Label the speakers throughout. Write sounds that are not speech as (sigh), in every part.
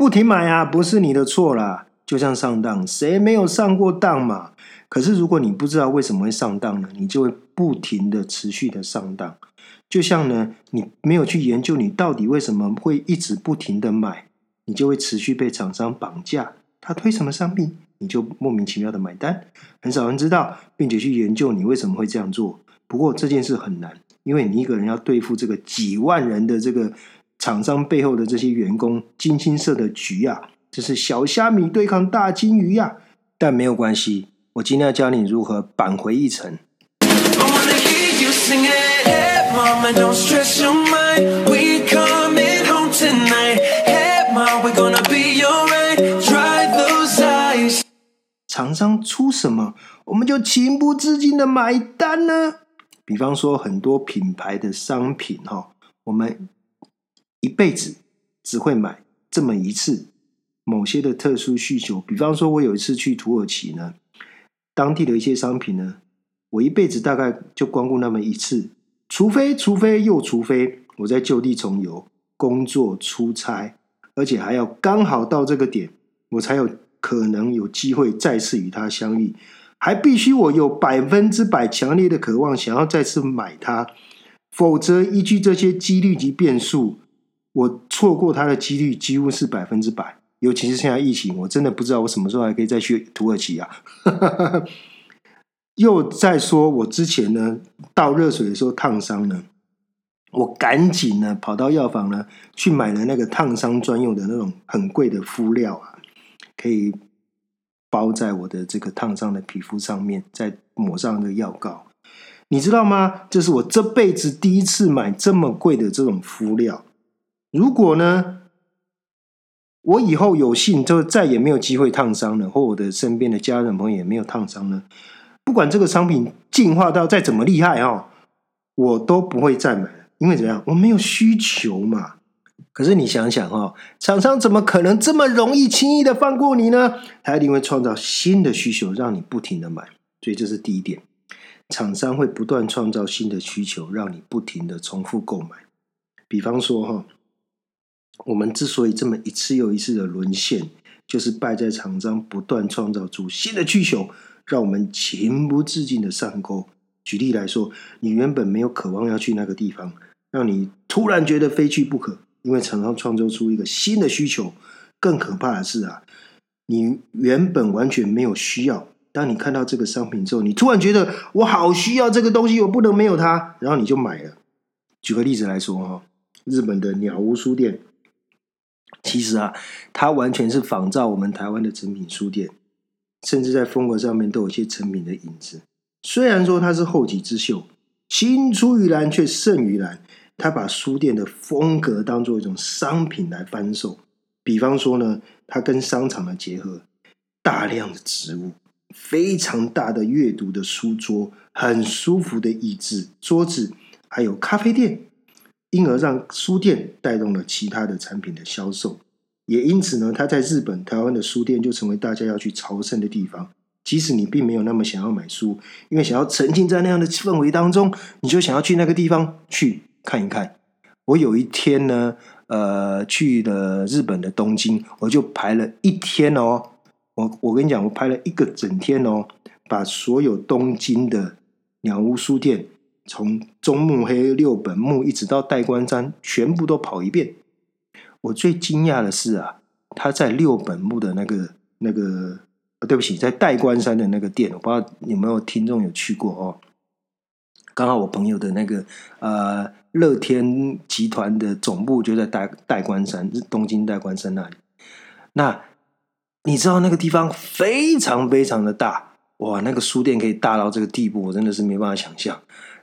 Speaker 1: 不停买啊，不是你的错啦。就像上当，谁没有上过当嘛？可是如果你不知道为什么会上当呢，你就会不停的持续的上当。就像呢，你没有去研究你到底为什么会一直不停的买，你就会持续被厂商绑架。他推什么商品，你就莫名其妙的买单。很少人知道，并且去研究你为什么会这样做。不过这件事很难，因为你一个人要对付这个几万人的这个厂商背后的这些员工，精心设的局啊，这是小虾米对抗大金鱼呀。但没有关系，我今天要教你如何扳回一城。厂商出什么，我们就情不自禁的买单呢？比方说，很多品牌的商品哈，我们一辈子只会买这么一次。某些的特殊需求，比方说，我有一次去土耳其呢，当地的一些商品呢，我一辈子大概就光顾那么一次。除非，除非又除非，我在就地重游、工作、出差，而且还要刚好到这个点，我才有。可能有机会再次与他相遇，还必须我有百分之百强烈的渴望，想要再次买它，否则依据这些几率及变数，我错过它的几率几乎是百分之百。尤其是现在疫情，我真的不知道我什么时候还可以再去土耳其啊！(laughs) 又再说，我之前呢倒热水的时候烫伤呢，我赶紧呢跑到药房呢去买了那个烫伤专用的那种很贵的敷料啊。可以包在我的这个烫伤的皮肤上面，再抹上那个药膏。你知道吗？这是我这辈子第一次买这么贵的这种敷料。如果呢，我以后有幸就再也没有机会烫伤了，或我的身边的家人朋友也没有烫伤了，不管这个商品进化到再怎么厉害哦，我都不会再买了。因为怎么样？我没有需求嘛。可是你想想哈，厂商怎么可能这么容易轻易的放过你呢？他一定会创造新的需求，让你不停的买。所以这是第一点，厂商会不断创造新的需求，让你不停的重复购买。比方说哈，我们之所以这么一次又一次的沦陷，就是败在厂商不断创造出新的需求，让我们情不自禁的上钩。举例来说，你原本没有渴望要去那个地方，让你突然觉得非去不可。因为厂商创造出一个新的需求，更可怕的是啊，你原本完全没有需要，当你看到这个商品之后，你突然觉得我好需要这个东西，我不能没有它，然后你就买了。举个例子来说哈，日本的鸟屋书店，其实啊，它完全是仿照我们台湾的成品书店，甚至在风格上面都有些成品的影子。虽然说它是后起之秀，青出于蓝却胜于蓝。他把书店的风格当做一种商品来贩售，比方说呢，他跟商场的结合，大量的植物，非常大的阅读的书桌，很舒服的椅子、桌子，还有咖啡店，因而让书店带动了其他的产品的销售。也因此呢，它在日本、台湾的书店就成为大家要去朝圣的地方。即使你并没有那么想要买书，因为想要沉浸在那样的氛围当中，你就想要去那个地方去。看一看，我有一天呢，呃，去了日本的东京，我就排了一天哦。我我跟你讲，我排了一个整天哦，把所有东京的鸟屋书店，从中目黑六本木一直到代官山，全部都跑一遍。我最惊讶的是啊，他在六本木的那个那个，对不起，在代官山的那个店，我不知道有没有听众有去过哦。刚好我朋友的那个呃。乐天集团的总部就在代代官山，东京代官山那里。那你知道那个地方非常非常的大哇！那个书店可以大到这个地步，我真的是没办法想象。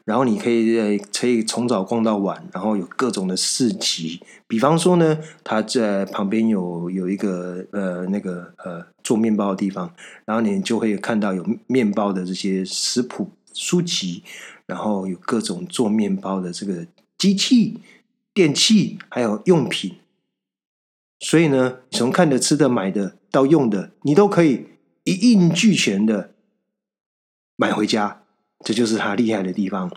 Speaker 1: 然后你可以可以从早逛到晚，然后有各种的市集。比方说呢，它在旁边有有一个呃那个呃做面包的地方，然后你就会看到有面包的这些食谱书籍，然后有各种做面包的这个。机器、电器还有用品，所以呢，从看的、吃的、买的到用的，你都可以一应俱全的买回家。这就是它厉害的地方。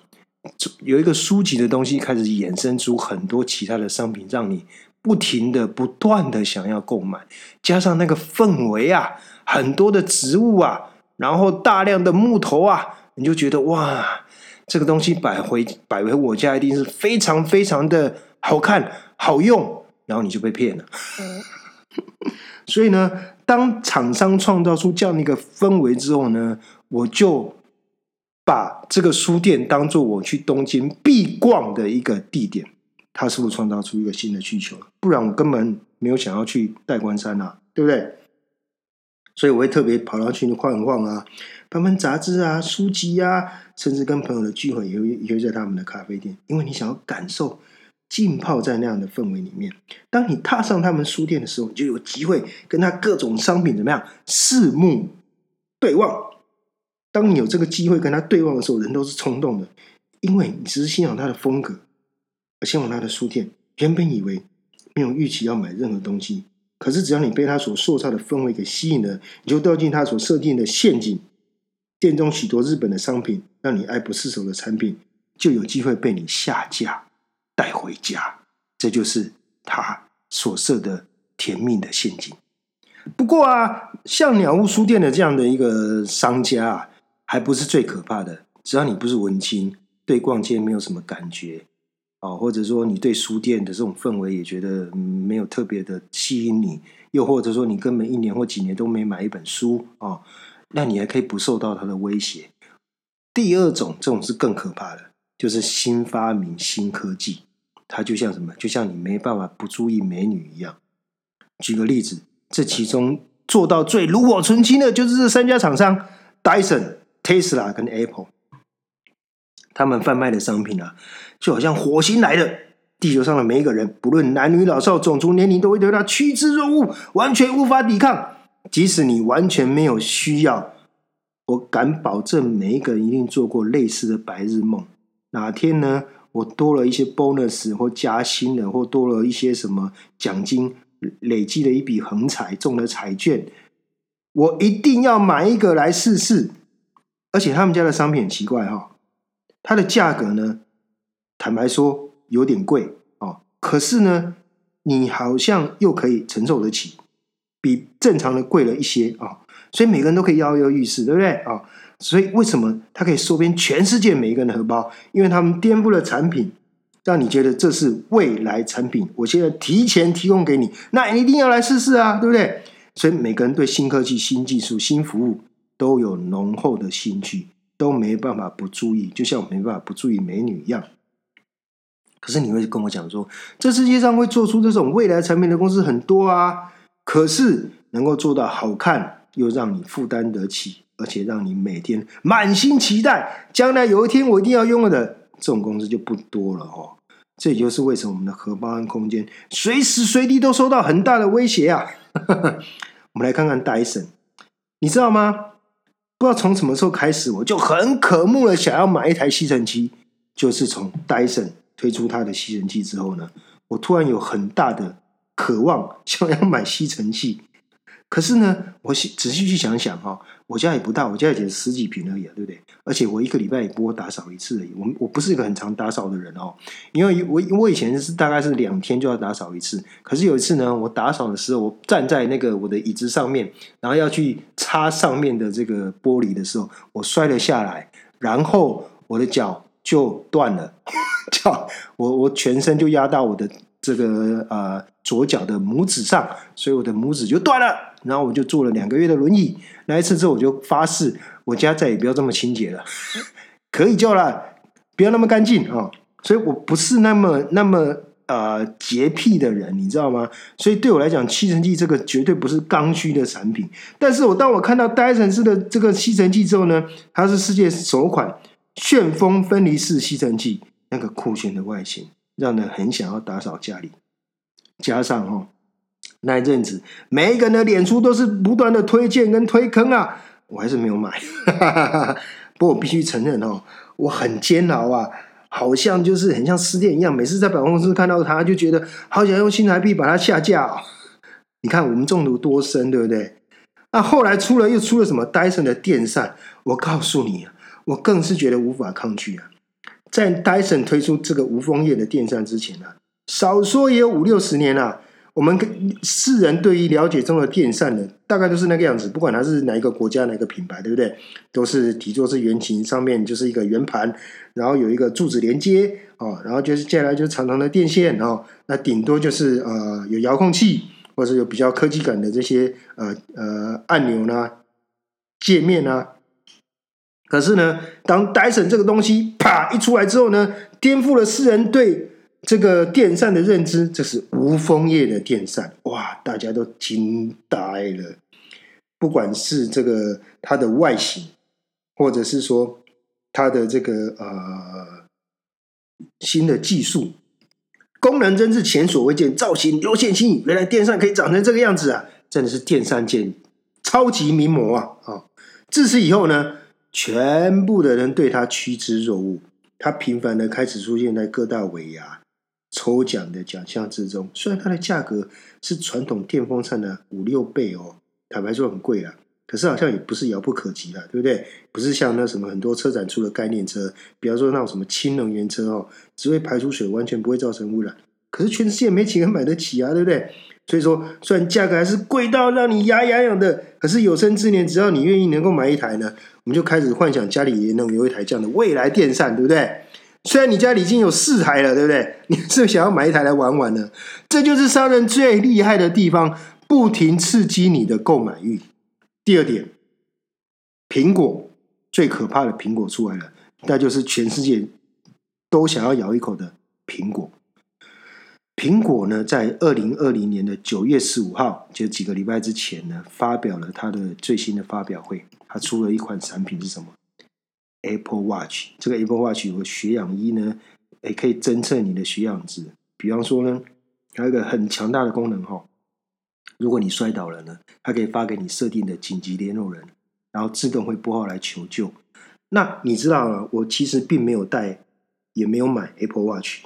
Speaker 1: 有一个书籍的东西，开始衍生出很多其他的商品，让你不停的、不断的想要购买，加上那个氛围啊，很多的植物啊，然后大量的木头啊，你就觉得哇，这个东西摆回摆回我家一定是非常非常的好看、好用，然后你就被骗了。(laughs) 所以呢，当厂商创造出这样的一个氛围之后呢，我就把这个书店当做我去东京必逛的一个地点。它是不是创造出一个新的需求？不然我根本没有想要去代官山啊，对不对？所以我会特别跑到去晃一晃啊，翻翻杂志啊、书籍啊，甚至跟朋友的聚会也会也会在他们的咖啡店，因为你想要感受浸泡在那样的氛围里面。当你踏上他们书店的时候，你就有机会跟他各种商品怎么样四目对望。当你有这个机会跟他对望的时候，人都是冲动的，因为你只是欣赏他的风格。前往他的书店，原本以为没有预期要买任何东西，可是只要你被他所塑造的氛围给吸引了，你就掉进他所设定的陷阱。店中许多日本的商品，让你爱不释手的产品，就有机会被你下架带回家。这就是他所设的甜蜜的陷阱。不过啊，像鸟屋书店的这样的一个商家啊，还不是最可怕的。只要你不是文青，对逛街没有什么感觉。哦，或者说你对书店的这种氛围也觉得没有特别的吸引你，又或者说你根本一年或几年都没买一本书哦，那你还可以不受到它的威胁。第二种，这种是更可怕的，就是新发明、新科技，它就像什么？就像你没办法不注意美女一样。举个例子，这其中做到最炉火纯青的，就是这三家厂商：Dyson、Tesla 跟 Apple。他们贩卖的商品啊，就好像火星来的，地球上的每一个人，不论男女老少、种族、年龄，都会对他趋之若鹜，完全无法抵抗。即使你完全没有需要，我敢保证，每一个人一定做过类似的白日梦。哪天呢，我多了一些 bonus 或加薪了，或多了一些什么奖金，累积了一笔横财，中了彩券，我一定要买一个来试试。而且他们家的商品很奇怪哈。它的价格呢，坦白说有点贵哦。可是呢，你好像又可以承受得起，比正常的贵了一些啊。所以每个人都可以跃跃欲试，对不对啊？所以为什么它可以收编全世界每一个人的荷包？因为他们颠覆了产品，让你觉得这是未来产品。我现在提前提供给你，那你一定要来试试啊，对不对？所以每个人对新科技、新技术、新服务都有浓厚的兴趣。都没办法不注意，就像我没办法不注意美女一样。可是你会跟我讲说，这世界上会做出这种未来产品的公司很多啊。可是能够做到好看又让你负担得起，而且让你每天满心期待，将来有一天我一定要拥有的这种公司就不多了哦。这也就是为什么我们的荷包和空间随时随地都受到很大的威胁啊。(laughs) 我们来看看戴森，你知道吗？不知道从什么时候开始，我就很渴慕的想要买一台吸尘器。就是从戴森推出它的吸尘器之后呢，我突然有很大的渴望，想要买吸尘器。可是呢，我细仔细去想想哈，我家也不大，我家也只十几平而已，对不对？而且我一个礼拜也不过打扫一次而已。我我不是一个很常打扫的人哦，因为我我以前是大概是两天就要打扫一次。可是有一次呢，我打扫的时候，我站在那个我的椅子上面，然后要去擦上面的这个玻璃的时候，我摔了下来，然后我的脚就断了，(laughs) 脚我我全身就压到我的。这个呃左脚的拇指上，所以我的拇指就断了。然后我就坐了两个月的轮椅。那一次之后，我就发誓，我家再也不要这么清洁了，(laughs) 可以就了，不要那么干净啊。所以我不是那么那么呃洁癖的人，你知道吗？所以对我来讲，吸尘器这个绝对不是刚需的产品。但是我当我看到戴森式的这个吸尘器之后呢，它是世界首款旋风分离式吸尘器，那个酷炫的外形。让人很想要打扫家里，加上哦，那一阵子每一个人的脸书都是不断的推荐跟推坑啊，我还是没有买。(laughs) 不过我必须承认哦，我很煎熬啊，好像就是很像失恋一样，每次在办公室看到它，就觉得好想用新台币把它下架哦。(laughs) 你看我们中毒多深，对不对？那后来出了又出了什么戴森的电扇，我告诉你，我更是觉得无法抗拒啊。在戴森推出这个无风叶的电扇之前呢，少说也有五六十年了。我们世人对于了解中的电扇呢，大概都是那个样子，不管它是哪一个国家、哪一个品牌，对不对？都是底座是圆形，上面就是一个圆盘，然后有一个柱子连接哦，然后就是接下来就是长长的电线哦，那顶多就是呃有遥控器，或者是有比较科技感的这些呃呃按钮呢、界面啊。可是呢，当 Dyson 这个东西啪一出来之后呢，颠覆了世人对。这个电扇的认知，这是无风叶的电扇，哇，大家都惊呆了。不管是这个它的外形，或者是说它的这个呃新的技术，功能真是前所未见，造型流线新颖。原来电扇可以长成这个样子啊！真的是电扇界超级名模啊！啊，自此以后呢，全部的人对它趋之若鹜，它频繁的开始出现在各大尾牙。抽奖的奖项之中，虽然它的价格是传统电风扇的五六倍哦，坦白说很贵了，可是好像也不是遥不可及的，对不对？不是像那什么很多车展出的概念车，比方说那种什么氢能源车哦，只会排出水，完全不会造成污染。可是全世界没几个人买得起啊，对不对？所以说，虽然价格还是贵到让你牙痒痒的，可是有生之年，只要你愿意能够买一台呢，我们就开始幻想家里也能有一台这样的未来电扇，对不对？虽然你家里已经有四台了，对不对？你是想要买一台来玩玩呢？这就是商人最厉害的地方，不停刺激你的购买欲。第二点，苹果最可怕的苹果出来了，那就是全世界都想要咬一口的苹果。苹果呢，在二零二零年的九月十五号，就几个礼拜之前呢，发表了它的最新的发表会，它出了一款产品是什么？Apple Watch 这个 Apple Watch 有个血氧仪呢，也可以侦测你的血氧值。比方说呢，还有一个很强大的功能哈，如果你摔倒了呢，它可以发给你设定的紧急联络人，然后自动会拨号来求救。那你知道了，我其实并没有带，也没有买 Apple Watch。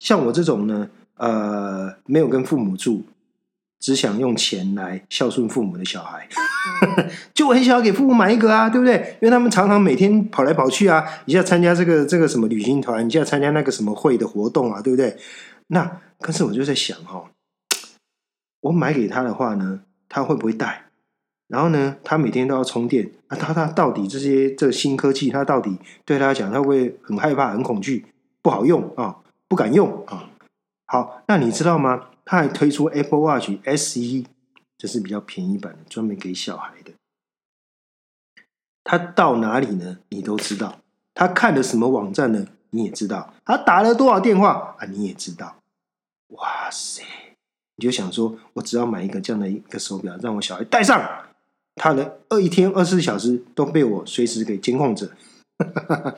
Speaker 1: 像我这种呢，呃，没有跟父母住。只想用钱来孝顺父母的小孩，(laughs) 就很想要给父母买一个啊，对不对？因为他们常常每天跑来跑去啊，一下参加这个这个什么旅行团，一下参加那个什么会的活动啊，对不对？那可是我就在想哈，我买给他的话呢，他会不会带？然后呢，他每天都要充电，那他他到底这些这新科技，他到底对他讲，他会很害怕、很恐惧，不好用啊，不敢用啊。好，那你知道吗？他还推出 Apple Watch SE，这是比较便宜版的，专门给小孩的。他到哪里呢？你都知道。他看的什么网站呢？你也知道。他打了多少电话啊？你也知道。哇塞！你就想说，我只要买一个这样的一个手表，让我小孩戴上，他的二一天二十四小时都被我随时给监控着。(laughs)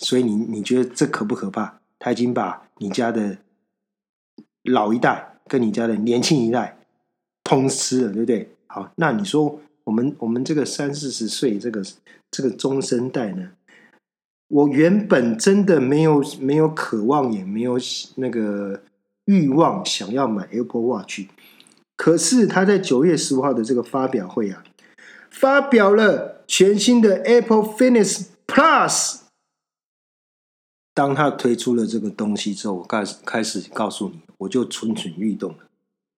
Speaker 1: 所以你你觉得这可不可怕？他已经把你家的。老一代跟你家的年轻一代通吃了，对不对？好，那你说我们我们这个三四十岁这个这个中生代呢？我原本真的没有没有渴望，也没有那个欲望想要买 Apple Watch，可是他在九月十五号的这个发表会啊，发表了全新的 Apple Fitness Plus。当他推出了这个东西之后，我开始开始告诉你，我就蠢蠢欲动了。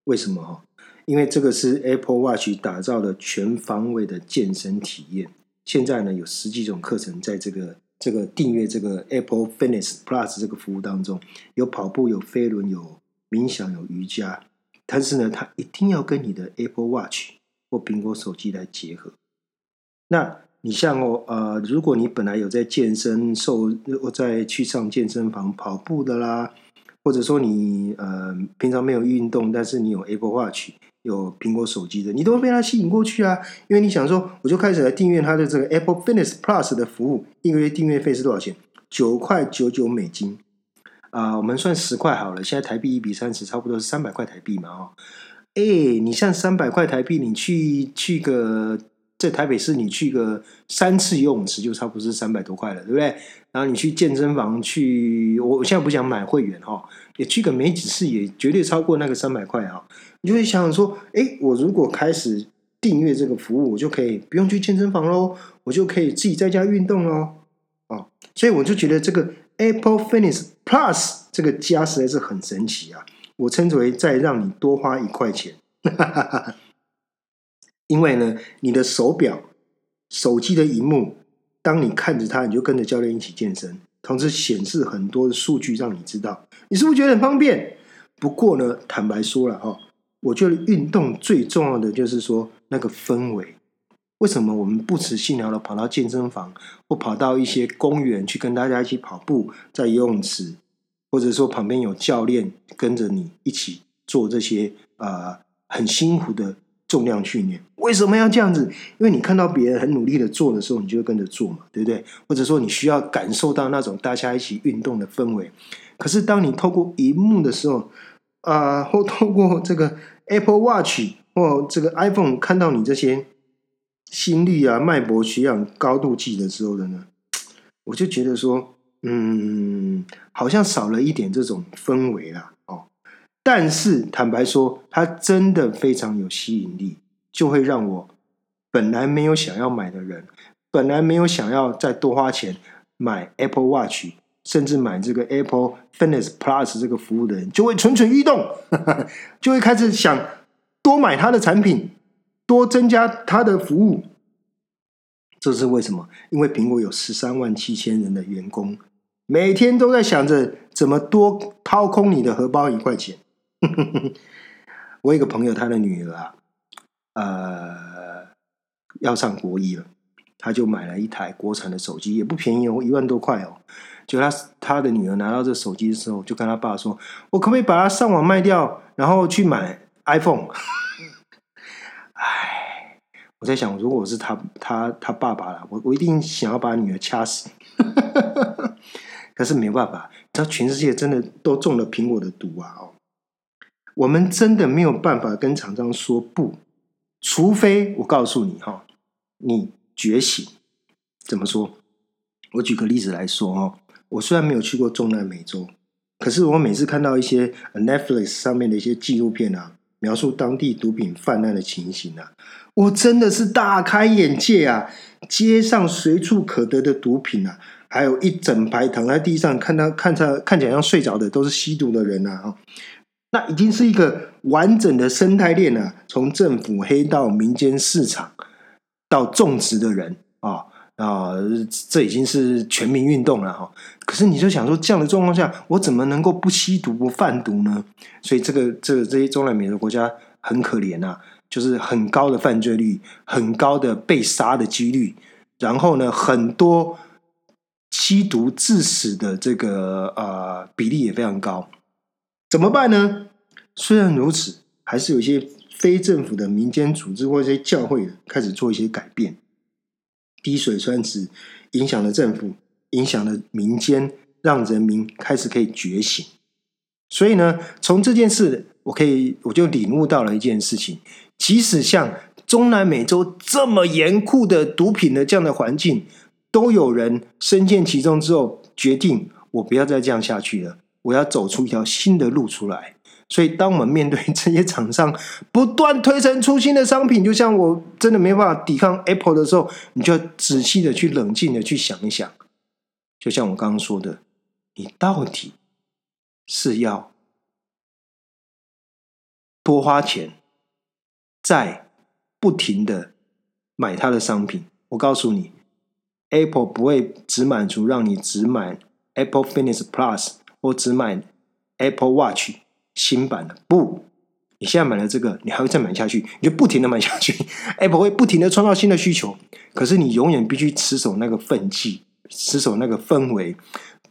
Speaker 1: 为什么哈？因为这个是 Apple Watch 打造的全方位的健身体验。现在呢，有十几种课程在这个这个订阅这个 Apple Fitness Plus 这个服务当中，有跑步，有飞轮，有冥想，有瑜伽。但是呢，它一定要跟你的 Apple Watch 或苹果手机来结合。那你像哦，呃，如果你本来有在健身、瘦，我在去上健身房跑步的啦，或者说你呃平常没有运动，但是你有 Apple Watch、有苹果手机的，你都会被它吸引过去啊。因为你想说，我就开始来订阅它的这个 Apple Fitness Plus 的服务，一个月订阅费是多少钱？九块九九美金啊，我们算十块好了。现在台币一比三十，差不多是三百块台币嘛，哦，哎，你像三百块台币，你去去个。在台北市，你去个三次游泳池就差不多是三百多块了，对不对？然后你去健身房去，我我现在不想买会员哈，也去个没几次也绝对超过那个三百块哈。你就会想想说，哎，我如果开始订阅这个服务，我就可以不用去健身房喽，我就可以自己在家运动喽。哦，所以我就觉得这个 Apple Fitness Plus 这个加实在是很神奇啊！我称之为再让你多花一块钱，哈哈哈哈因为呢，你的手表、手机的荧幕，当你看着它，你就跟着教练一起健身，同时显示很多的数据，让你知道，你是不是觉得很方便？不过呢，坦白说了哈，我觉得运动最重要的就是说那个氛围。为什么我们不辞辛劳的跑到健身房，或跑到一些公园去跟大家一起跑步，在游泳池，或者说旁边有教练跟着你一起做这些呃很辛苦的重量训练？为什么要这样子？因为你看到别人很努力的做的时候，你就会跟着做嘛，对不对？或者说你需要感受到那种大家一起运动的氛围。可是当你透过荧幕的时候，啊，或透过这个 Apple Watch 或这个 iPhone 看到你这些。心率啊，脉搏、血氧高度计的时候的呢，我就觉得说，嗯，好像少了一点这种氛围啦，但是坦白说，它真的非常有吸引力，就会让我本来没有想要买的人，本来没有想要再多花钱买 Apple Watch，甚至买这个 Apple Fitness Plus 这个服务的人，就会蠢蠢欲动，(laughs) 就会开始想多买它的产品。多增加它的服务，这是为什么？因为苹果有十三万七千人的员工，每天都在想着怎么多掏空你的荷包一块钱。(laughs) 我一个朋友，他的女儿啊，呃，要上国一了，他就买了一台国产的手机，也不便宜哦，一万多块哦。就他他的女儿拿到这手机的时候，就跟他爸说：“我可不可以把它上网卖掉，然后去买 iPhone？” (laughs) 唉，我在想，如果我是他他他爸爸了，我我一定想要把女儿掐死。(laughs) 可是没办法，知道全世界真的都中了苹果的毒啊！哦，我们真的没有办法跟厂商说不，除非我告诉你哈，你觉醒。怎么说？我举个例子来说哦，我虽然没有去过中南美洲，可是我每次看到一些 Netflix 上面的一些纪录片啊。描述当地毒品泛滥的情形啊，我真的是大开眼界啊！街上随处可得的毒品啊，还有一整排躺在地上，看他看着看起来像睡着的，都是吸毒的人啊！那已经是一个完整的生态链啊，从政府黑到民间市场到种植的人啊。啊，这已经是全民运动了哈。可是你就想说，这样的状况下，我怎么能够不吸毒不贩毒呢？所以这个这个这些中南美洲国家很可怜呐，就是很高的犯罪率，很高的被杀的几率，然后呢，很多吸毒致死的这个呃比例也非常高。怎么办呢？虽然如此，还是有一些非政府的民间组织或者一些教会开始做一些改变。滴水穿石影响了政府，影响了民间，让人民开始可以觉醒。所以呢，从这件事，我可以我就领悟到了一件事情：，即使像中南美洲这么严酷的毒品的这样的环境，都有人深陷其中之后，决定我不要再这样下去了，我要走出一条新的路出来。所以，当我们面对这些厂商不断推陈出新的商品，就像我真的没办法抵抗 Apple 的时候，你就要仔细的去冷静的去想一想。就像我刚刚说的，你到底是要多花钱，在不停的买它的商品？我告诉你，Apple 不会只满足让你只买 Apple Fitness Plus 或只买 Apple Watch。新版的不，你现在买了这个，你还会再买下去，你就不停的买下去。(laughs) Apple 会不停的创造新的需求，可是你永远必须持守那个分际，持守那个氛围。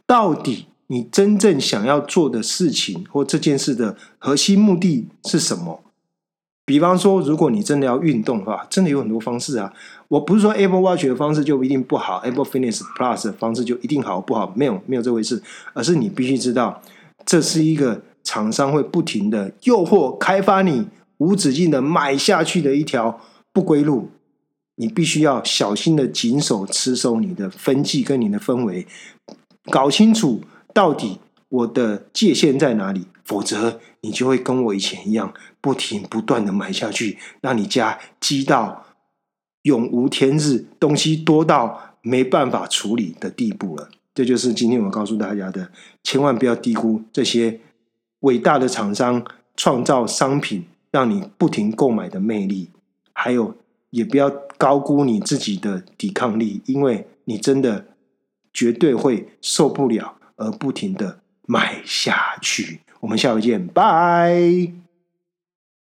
Speaker 1: 到底你真正想要做的事情或这件事的核心目的是什么？比方说，如果你真的要运动的话，真的有很多方式啊。我不是说 Apple Watch 的方式就一定不好，Apple Fitness Plus 的方式就一定好不好？没有，没有这回事。而是你必须知道，这是一个。厂商会不停的诱惑、开发你无止境的买下去的一条不归路，你必须要小心的谨守、持守你的分际跟你的氛围，搞清楚到底我的界限在哪里，否则你就会跟我以前一样，不停不断的买下去，让你家积到永无天日，东西多到没办法处理的地步了。这就是今天我告诉大家的，千万不要低估这些伟大的厂商创造商品让你不停购买的魅力，还有也不要高估你自己的抵抗力，因为你真的绝对会受不了而不停的买下去。我们下回见，拜。